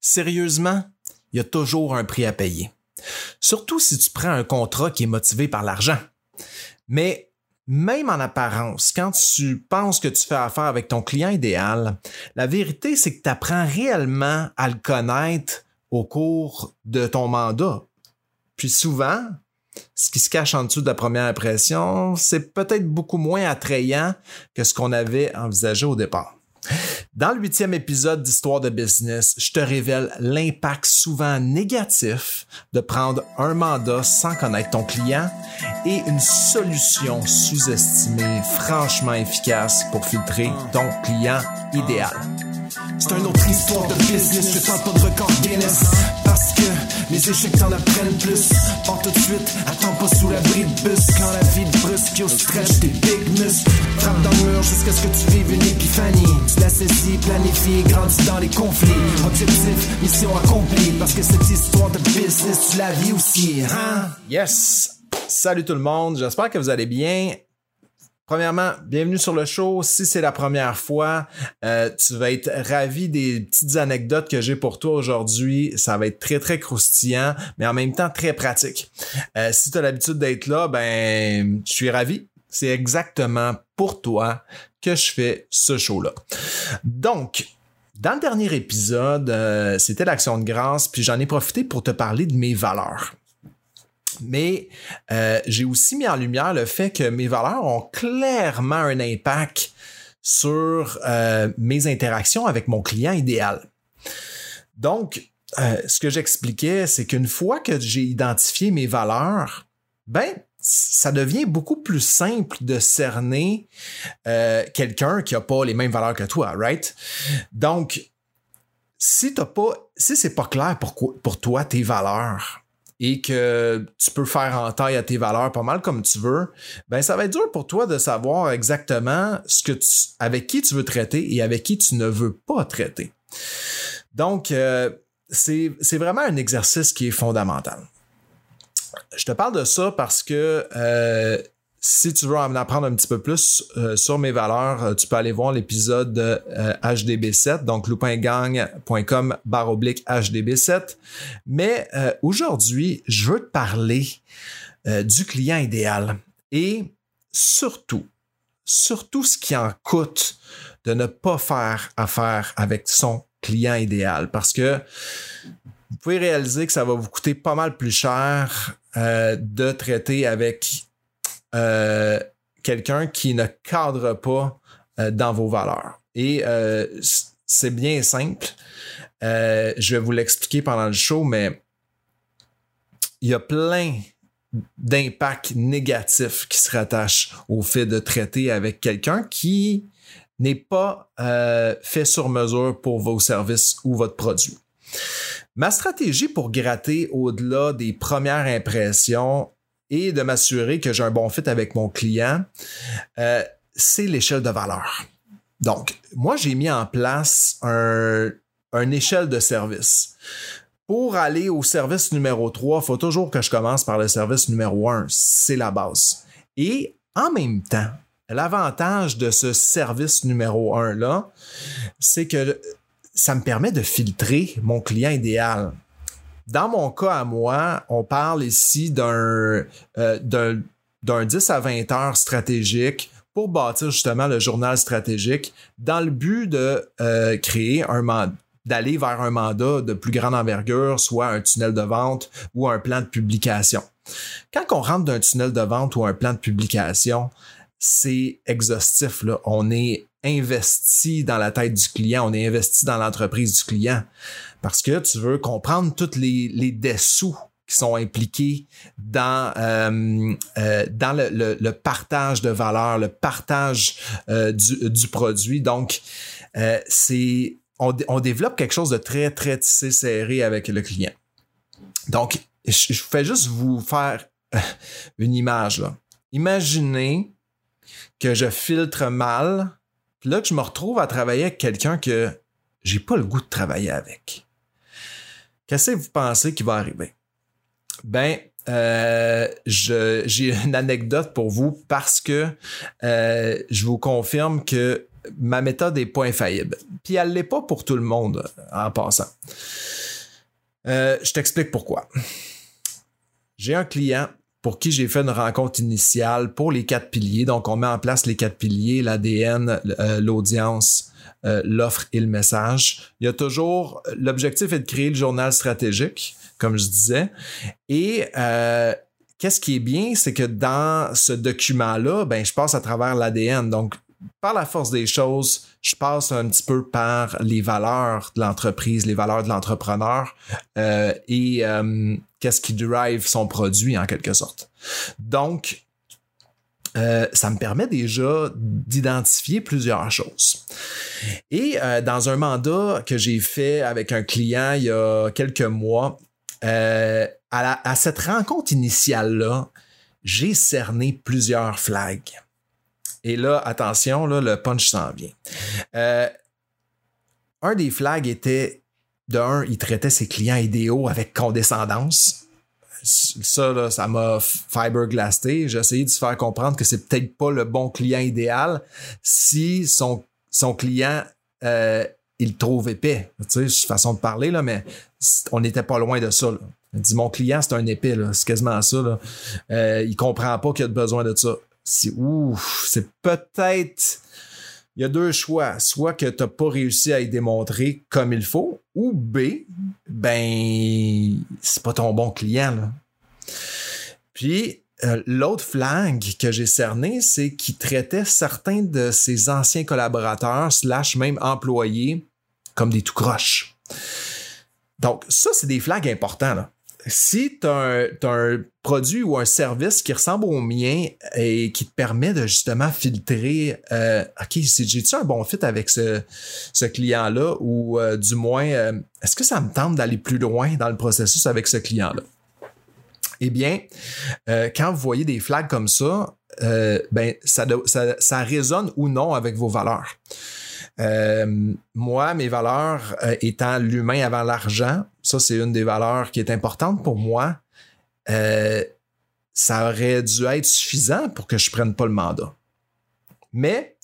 Sérieusement, il y a toujours un prix à payer. Surtout si tu prends un contrat qui est motivé par l'argent. Mais même en apparence, quand tu penses que tu fais affaire avec ton client idéal, la vérité, c'est que tu apprends réellement à le connaître au cours de ton mandat. Puis souvent, ce qui se cache en dessous de la première impression, c'est peut-être beaucoup moins attrayant que ce qu'on avait envisagé au départ. Dans le huitième épisode d'Histoire de business, je te révèle l'impact souvent négatif de prendre un mandat sans connaître ton client et une solution sous-estimée franchement efficace pour filtrer ton client idéal. C'est une autre histoire de business, je tente pas de record Guinness. Parce que les échecs t'en apprennent plus. Pars tout de suite, attends pas sous l'abri de bus. Quand la vie te brusque, yo stretch tes big muscles Frappe dans le mur jusqu'à ce que tu vives une épiphanie. Tu la saisis, planifie, grandis dans les conflits. Objectif, mission accomplie. Parce que cette histoire de business, tu la vis aussi, hein? Yes! Salut tout le monde, j'espère que vous allez bien. Premièrement, bienvenue sur le show. Si c'est la première fois, euh, tu vas être ravi des petites anecdotes que j'ai pour toi aujourd'hui. Ça va être très, très croustillant, mais en même temps très pratique. Euh, si tu as l'habitude d'être là, ben, je suis ravi. C'est exactement pour toi que je fais ce show-là. Donc, dans le dernier épisode, euh, c'était l'action de grâce, puis j'en ai profité pour te parler de mes valeurs mais euh, j'ai aussi mis en lumière le fait que mes valeurs ont clairement un impact sur euh, mes interactions avec mon client idéal. Donc, euh, ce que j'expliquais, c'est qu'une fois que j'ai identifié mes valeurs, ben, ça devient beaucoup plus simple de cerner quelqu'un qui n'a pas les mêmes valeurs que toi, right? Donc, si t'as pas, si c'est pas clair pour, pour toi tes valeurs, et que tu peux faire en taille à tes valeurs pas mal comme tu veux, ben ça va être dur pour toi de savoir exactement ce que tu, avec qui tu veux traiter et avec qui tu ne veux pas traiter. Donc, euh, c'est vraiment un exercice qui est fondamental. Je te parle de ça parce que euh, si tu veux en apprendre un petit peu plus euh, sur mes valeurs, euh, tu peux aller voir l'épisode de HDB7, euh, donc loupingang.com barre oblique HDB7. Mais aujourd'hui, je veux te parler du client idéal et surtout, surtout ce qui en coûte de ne pas faire affaire avec son client idéal parce que vous pouvez réaliser que ça va vous coûter pas mal plus cher de traiter avec euh, quelqu'un qui ne cadre pas euh, dans vos valeurs. Et euh, c'est bien simple. je vais vous l'expliquer pendant le show, mais il y a plein d'impacts négatifs qui se rattachent au fait de traiter avec quelqu'un qui n'est pas fait sur mesure pour vos services ou votre produit. Ma stratégie pour gratter au-delà des premières impressions et de m'assurer que j'ai un bon fit avec mon client, euh, c'est l'échelle de valeur. Donc, moi, j'ai mis en place un, une échelle de service. Pour aller au service numéro 3, il faut toujours que je commence par le service numéro 1. C'est la base. Et en même temps, l'avantage de ce service numéro 1-là, c'est que ça me permet de filtrer mon client idéal. Dans mon cas à moi, on parle ici d'un euh, d'un 10 à 20 heures stratégique pour bâtir justement le journal stratégique dans le but de euh, créer un mandat d'aller vers un mandat de plus grande envergure, soit un tunnel de vente ou un plan de publication. Quand on rentre d'un tunnel de vente ou un plan de publication, c'est exhaustif. Là. On est investi dans la tête du client, on est investi dans l'entreprise du client parce que tu veux comprendre toutes les, les dessous qui sont impliqués dans, euh, euh, le, partage de valeur, le partage euh, du, du, produit. Donc, c'est on, développe quelque chose de très, très tissé serré avec le client. Donc, je, fais juste vous faire une image. Imaginez que je filtre mal, puis là que je me retrouve à travailler avec quelqu'un que j'ai pas le goût de travailler avec. Qu'est-ce que vous pensez qui va arriver? Ben, euh, j'ai une anecdote pour vous parce que euh, je vous confirme que ma méthode n'est pas infaillible. Puis elle l'est pas pour tout le monde en passant. Euh, je t'explique pourquoi. J'ai un client pour qui j'ai fait une rencontre initiale pour les quatre piliers. Donc, on met en place les quatre piliers, l'ADN, euh, l'audience, euh, l'offre et le message. Il y a toujours, l'objectif est de créer le journal stratégique, comme je disais. Et euh, qu'est-ce qui est bien, c'est que dans ce document-là, ben, je passe à travers l'ADN. Donc, par la force des choses, je passe un petit peu par les valeurs de l'entreprise, les valeurs de l'entrepreneur euh, et euh, qu'est-ce qui drive son produit en quelque sorte. Donc, euh, ça me permet déjà d'identifier plusieurs choses. Et dans un mandat que j'ai fait avec un client il y a quelques mois, à, à cette rencontre initiale-là, j'ai cerné plusieurs flags. Et là, attention, là, le punch s'en vient. Euh, un des flags était, d'un, il traitait ses clients idéaux avec condescendance. Ça, là, ça m'a fiberglassé. J'ai essayé de se faire comprendre que c'est peut-être pas le bon client idéal si son, son client, euh, il trouve épais. Tu sais, façon de parler, là, mais on n'était pas loin de ça. Là. Il dit, mon client, c'est un épais, c'est quasiment ça. Là. Euh, il comprend pas qu'il a besoin de ça c'est c'est peut-être il y a deux choix. Soit que tu n'as pas réussi à y démontrer comme il faut, ou B, ben, c'est pas ton bon client. Puis, euh, l'autre flag que j'ai cerné, c'est qu'il traitait certains de ses anciens collaborateurs, slash même employés, comme des tout croches. Donc, ça, c'est des flags importants. Là si tu as, un produit ou un service qui ressemble au mien et qui te permet de justement filtrer, euh, OK, j'ai-tu un bon fit avec ce, client-là ou euh, du moins, euh, est-ce que ça me tente d'aller plus loin dans le processus avec ce client-là? Eh bien, quand vous voyez des flags comme ça, ben, ça, ça résonne ou non avec vos valeurs. Euh, moi, mes valeurs euh, étant l'humain avant l'argent, ça c'est une des valeurs qui est importante pour moi. Euh, ça aurait dû être suffisant pour que je prenne pas le mandat. Mais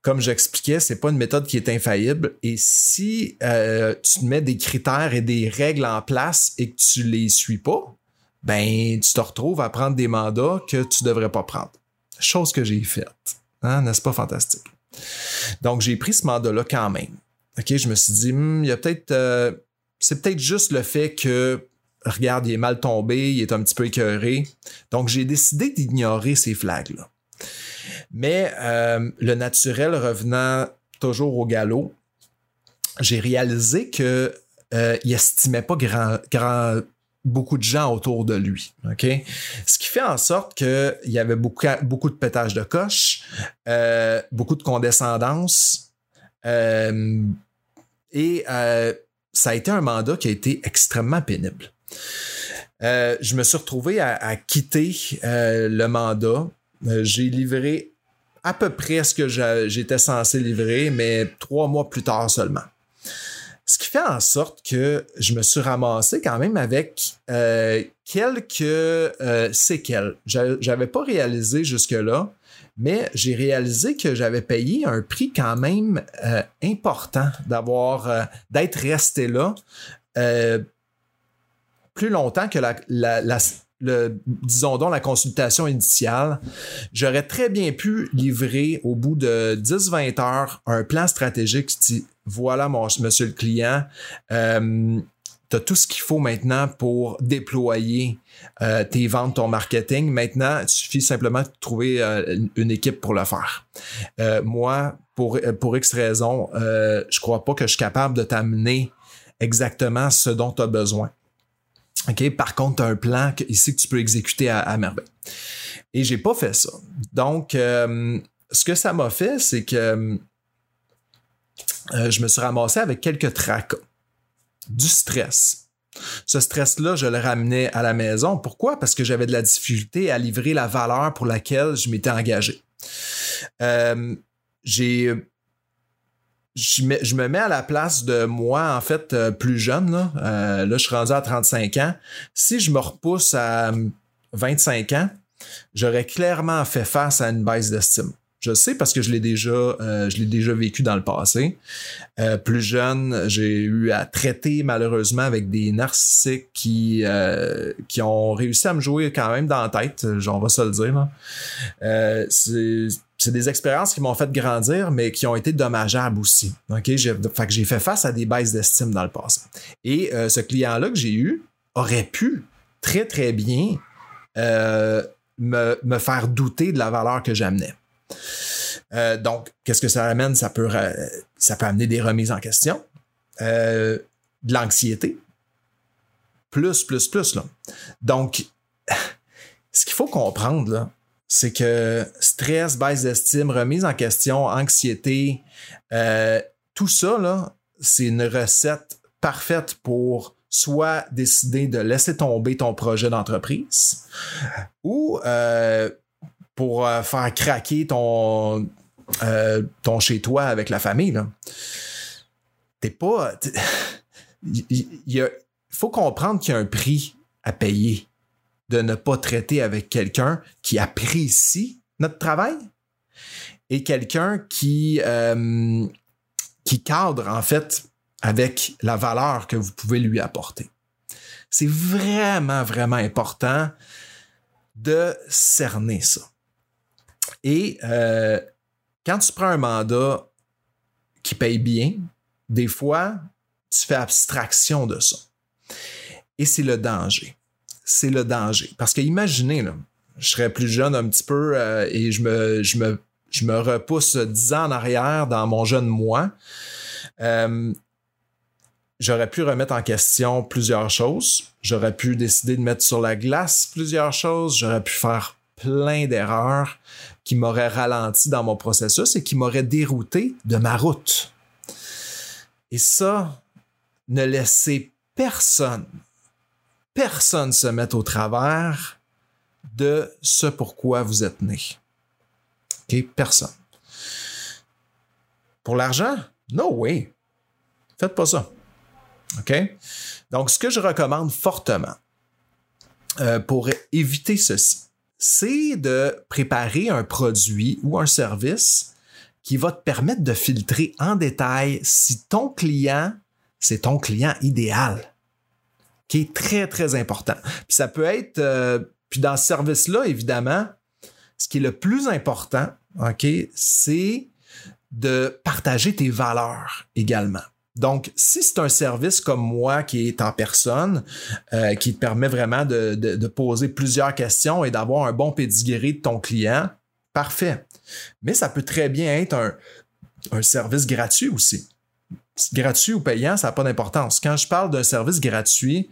comme j'expliquais, c'est pas une méthode qui est infaillible. Et si tu mets des critères et des règles en place et que tu les suis pas, ben tu te retrouves à prendre des mandats que tu devrais pas prendre. Chose que j'ai faite. Hein, n'est-ce pas fantastique? Donc, j'ai pris ce mandat-là quand même. Je me suis dit, hmm, il y a peut-être. Euh, c'est peut-être juste le fait que, regarde, il est mal tombé, il est un petit peu écœuré. Donc, j'ai décidé d'ignorer ces flags-là. Mais euh, le naturel revenant toujours au galop, j'ai réalisé que euh, il estimait pas grand, grand, beaucoup de gens autour de lui. OK? Ce qui fait en sorte qu'il y avait beaucoup, beaucoup de pétage de coche, euh, beaucoup de condescendance. Euh, et euh, ça a été un mandat qui a été extrêmement pénible. je me suis retrouvé à quitter le mandat. J'ai livré à peu près ce que j'étais censé livrer, mais trois mois plus tard seulement. Ce qui fait en sorte que je me suis ramassé quand même avec euh, quelques euh, séquelles. J'avais pas réalisé jusque-là, mais j'ai réalisé que j'avais payé un prix quand même euh, important d'avoir d'être resté là plus longtemps que la, disons donc, la consultation initiale, j'aurais très bien pu livrer au bout de 10-20 heures un plan stratégique voilà, mon, monsieur le client, euh, tu as tout ce qu'il faut maintenant pour déployer euh, tes ventes, ton marketing. Maintenant, il suffit simplement de trouver euh, une équipe pour le faire. moi, pour, X raisons, je crois pas que je suis capable de t'amener exactement ce dont tu as besoin. OK? Par contre, tu as un plan ici que tu peux exécuter à, à merveille. Et j'ai pas fait ça. Donc, ce que ça m'a fait, c'est que euh, je me suis ramassé avec quelques tracas, du stress. Ce stress-là, je le ramenais à la maison. Pourquoi? Parce que j'avais de la difficulté à livrer la valeur pour laquelle je m'étais engagé. Euh, je me, mets à la place de moi, en fait, euh, plus jeune. Là. Là, je suis rendu à 35 ans. Si je me repousse à 25 ans, j'aurais clairement fait face à une baisse d'estime. Je sais parce que je l'ai déjà, euh, je l'ai déjà vécu dans le passé. Euh, plus jeune, j'ai eu à traiter malheureusement avec des narcissiques qui, euh, qui ont réussi à me jouer quand même dans la tête, on va se le dire. Là. c'est c'est des expériences qui m'ont fait grandir, mais qui ont été dommageables aussi. OK? J'ai, fait que j'ai fait face à des baisses d'estime dans le passé. Et ce client-là que j'ai eu aurait pu très, très bien me, me, faire douter de la valeur que j'amenais. Euh, donc, qu'est-ce que ça amène? Ça peut, ça peut amener des remises en question, euh, de l'anxiété, plus, plus, plus. Là. Donc, ce qu'il faut comprendre, c'est que stress, baisse d'estime, remise en question, anxiété, euh, tout ça, c'est une recette parfaite pour soit décider de laisser tomber ton projet d'entreprise ou pour faire craquer ton, euh, chez-toi avec la famille. T'es pas. Il faut comprendre qu'il y a un prix à payer de ne pas traiter avec quelqu'un qui apprécie notre travail et quelqu'un qui, euh, qui cadre en fait avec la valeur que vous pouvez lui apporter. C'est vraiment, vraiment important de cerner ça. Et euh, quand tu prends un mandat qui paye bien, des fois, tu fais abstraction de ça. Et c'est le danger. C'est le danger. Parce que imaginez, je serais plus jeune un petit peu euh, et je me repousse dix ans en arrière dans mon jeune moi. Euh, j'aurais pu remettre en question plusieurs choses. J'aurais pu décider de mettre sur la glace plusieurs choses. J'aurais pu faire plein d'erreurs qui m'auraient ralenti dans mon processus et qui m'auraient dérouté de ma route. Et ça, ne laissez personne, personne se mettre au travers de ce pourquoi vous êtes né. OK? Personne. Pour l'argent? No way. Faites pas ça. OK? Donc, ce que je recommande fortement euh, pour éviter ceci, c'est de préparer un produit ou un service qui va te permettre de filtrer en détail si ton client, c'est ton client idéal, qui est très, très important. Puis ça peut être, euh, puis dans ce service-là, évidemment, ce qui est le plus important, OK, c'est de partager tes valeurs également. Donc, si c'est un service comme moi qui est en personne, euh, qui te permet vraiment de, poser plusieurs questions et d'avoir un bon pédigré de ton client, parfait. Mais ça peut très bien être un, service gratuit aussi. Gratuit ou payant, ça n'a pas d'importance. Quand je parle d'un service gratuit,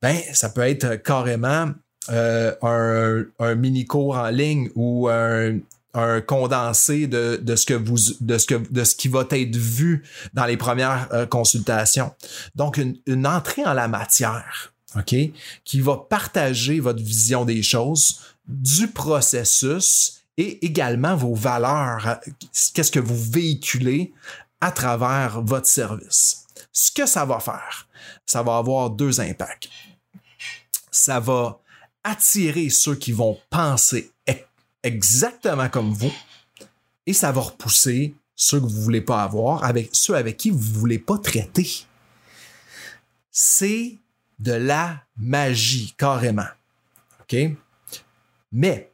ben, ça peut être carrément euh, un, un mini-cours en ligne ou un, un condensé de, ce que vous de ce que qui va être vu dans les premières euh, consultations. Donc une, entrée en la matière, OK, qui va partager votre vision des choses, du processus et également vos valeurs, qu'est-ce que vous véhiculez à travers votre service. Ce que ça va faire, ça va avoir deux impacts. Ça va attirer ceux qui vont penser exactement comme vous et ça va repousser ceux que vous voulez pas avoir avec ceux avec qui vous voulez pas traiter. C'est de la magie, carrément. OK? Mais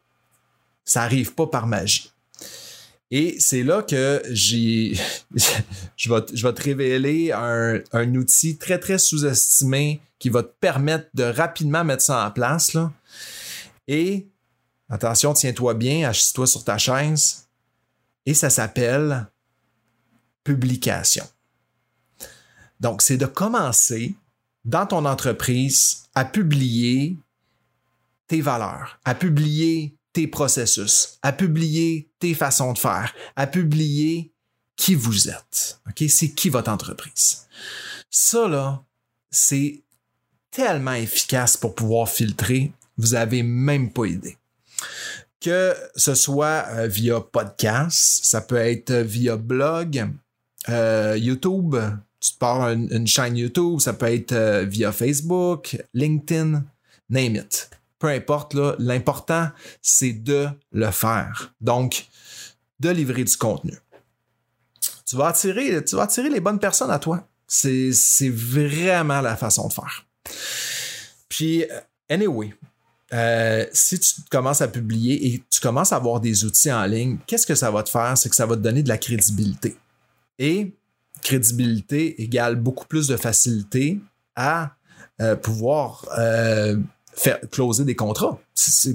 ça arrive pas par magie. Et c'est là que j'ai. je, vais, je vais te révéler un, un outil très, très sous-estimé qui va te permettre de rapidement mettre ça en place. Là. Et Attention, tiens-toi bien, assis-toi sur ta chaise. Et ça s'appelle publication. Donc, c'est de commencer dans ton entreprise à publier tes valeurs, à publier tes processus, à publier tes façons de faire, à publier qui vous êtes. C'est qui votre entreprise. Ça, c'est tellement efficace pour pouvoir filtrer, vous avez même pas idée que ce soit euh, via podcast, ça peut être via blog, euh, YouTube, tu pars une, chaîne YouTube, ça peut être euh, via Facebook, LinkedIn, name it. Peu importe, l'important, c'est de le faire. Donc, de livrer du contenu. Tu vas attirer, tu vas attirer les bonnes personnes à toi. C'est vraiment la façon de faire. Puis, anyway, euh, si tu commences à publier et tu commences à avoir des outils en ligne, qu'est-ce que ça va te faire? C'est que ça va te donner de la crédibilité. Et crédibilité égale beaucoup plus de facilité à euh, pouvoir euh, faire closer des contrats.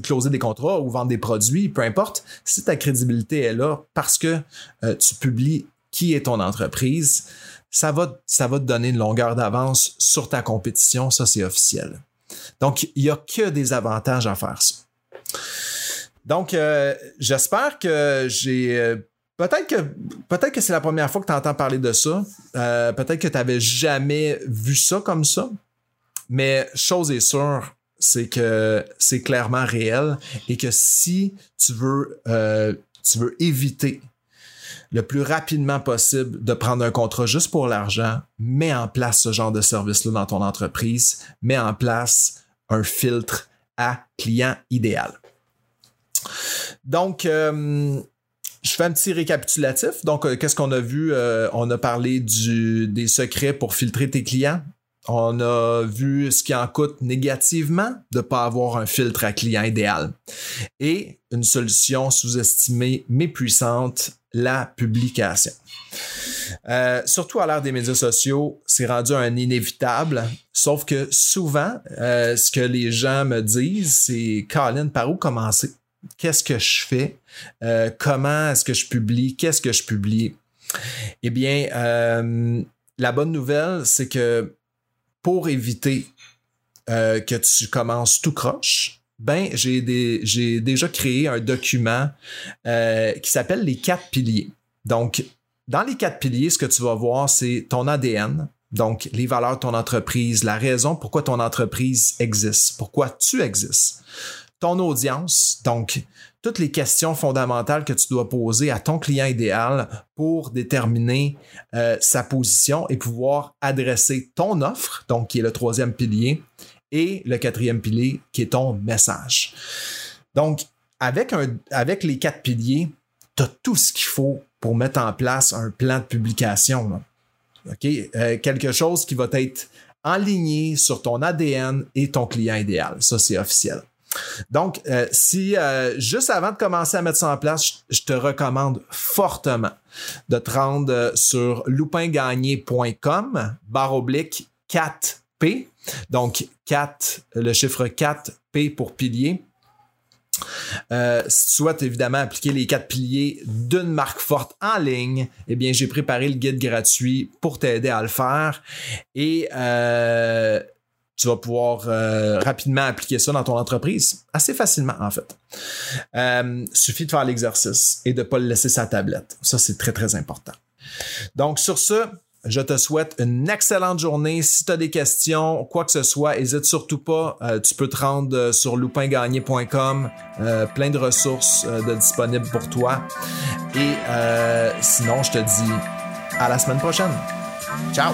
Closer des contrats ou vendre des produits, peu importe. Si ta crédibilité est là parce que tu publies qui est ton entreprise, ça va, ça va te donner une longueur d'avance sur ta compétition. Ça, c'est officiel. Donc, il n'y a que des avantages à faire ça. Donc, euh, j'espère que j'ai. Euh, peut-être que, peut-être que c'est la première fois que tu entends parler de ça. Euh, peut-être que tu n'avais jamais vu ça comme ça. Mais chose est sûre, c'est que c'est clairement réel et que si tu veux, tu veux éviter le plus rapidement possible de prendre un contrat juste pour l'argent, mets en place ce genre de service-là dans ton entreprise, mets en place un filtre à client idéal. Donc, euh, je fais un petit récapitulatif. Donc, euh, qu'est-ce qu'on a vu? Euh, on a parlé des secrets pour filtrer tes clients. On a vu ce qui en coûte négativement de ne pas avoir un filtre à client idéal. Et une solution sous-estimée mais puissante, la publication. Euh, surtout à l'ère des médias sociaux, c'est rendu un inévitable. Sauf que souvent, euh, ce que les gens me disent, c'est Colin, par où commencer? Qu'est-ce que je fais? Euh, comment est-ce que je publie? Qu'est-ce que je publie? Eh bien, la bonne nouvelle, c'est que pour éviter que tu commences tout croche, ben j'ai déjà créé un document qui s'appelle les quatre piliers. Donc, dans les quatre piliers, ce que tu vas voir, c'est ton ADN, donc les valeurs de ton entreprise, la raison pourquoi ton entreprise existe, pourquoi tu existes, ton audience, donc toutes les questions fondamentales que tu dois poser à ton client idéal pour déterminer euh, sa position et pouvoir adresser ton offre, donc qui est le troisième pilier, et le quatrième pilier qui est ton message. Donc, avec, avec les quatre piliers, tu as tout ce qu'il faut pour mettre en place un plan de publication. OK? Euh, quelque chose qui va être aligné sur ton ADN et ton client idéal. Ça, c'est officiel. Donc, euh, si euh, juste avant de commencer à mettre ça en place, je, te recommande fortement de te rendre sur loupingagné.com barre oblique 4P. Donc, 4, le chiffre 4P pour pilier. Euh, si tu souhaites évidemment appliquer les quatre piliers d'une marque forte en ligne, eh bien, j'ai préparé le guide gratuit pour t'aider à le faire et euh, tu vas pouvoir euh, rapidement appliquer ça dans ton entreprise, assez facilement en fait. suffit de faire l'exercice et de ne pas le laisser sa tablette. Ça, c'est très, très important. Donc, sur ce, je te souhaite une excellente journée. Si tu as des questions, quoi que ce soit, n'hésite surtout pas. Euh, tu peux te rendre euh, sur loupingagné.com. Euh, plein de ressources disponibles pour toi. Et sinon, je te dis à la semaine prochaine. Ciao!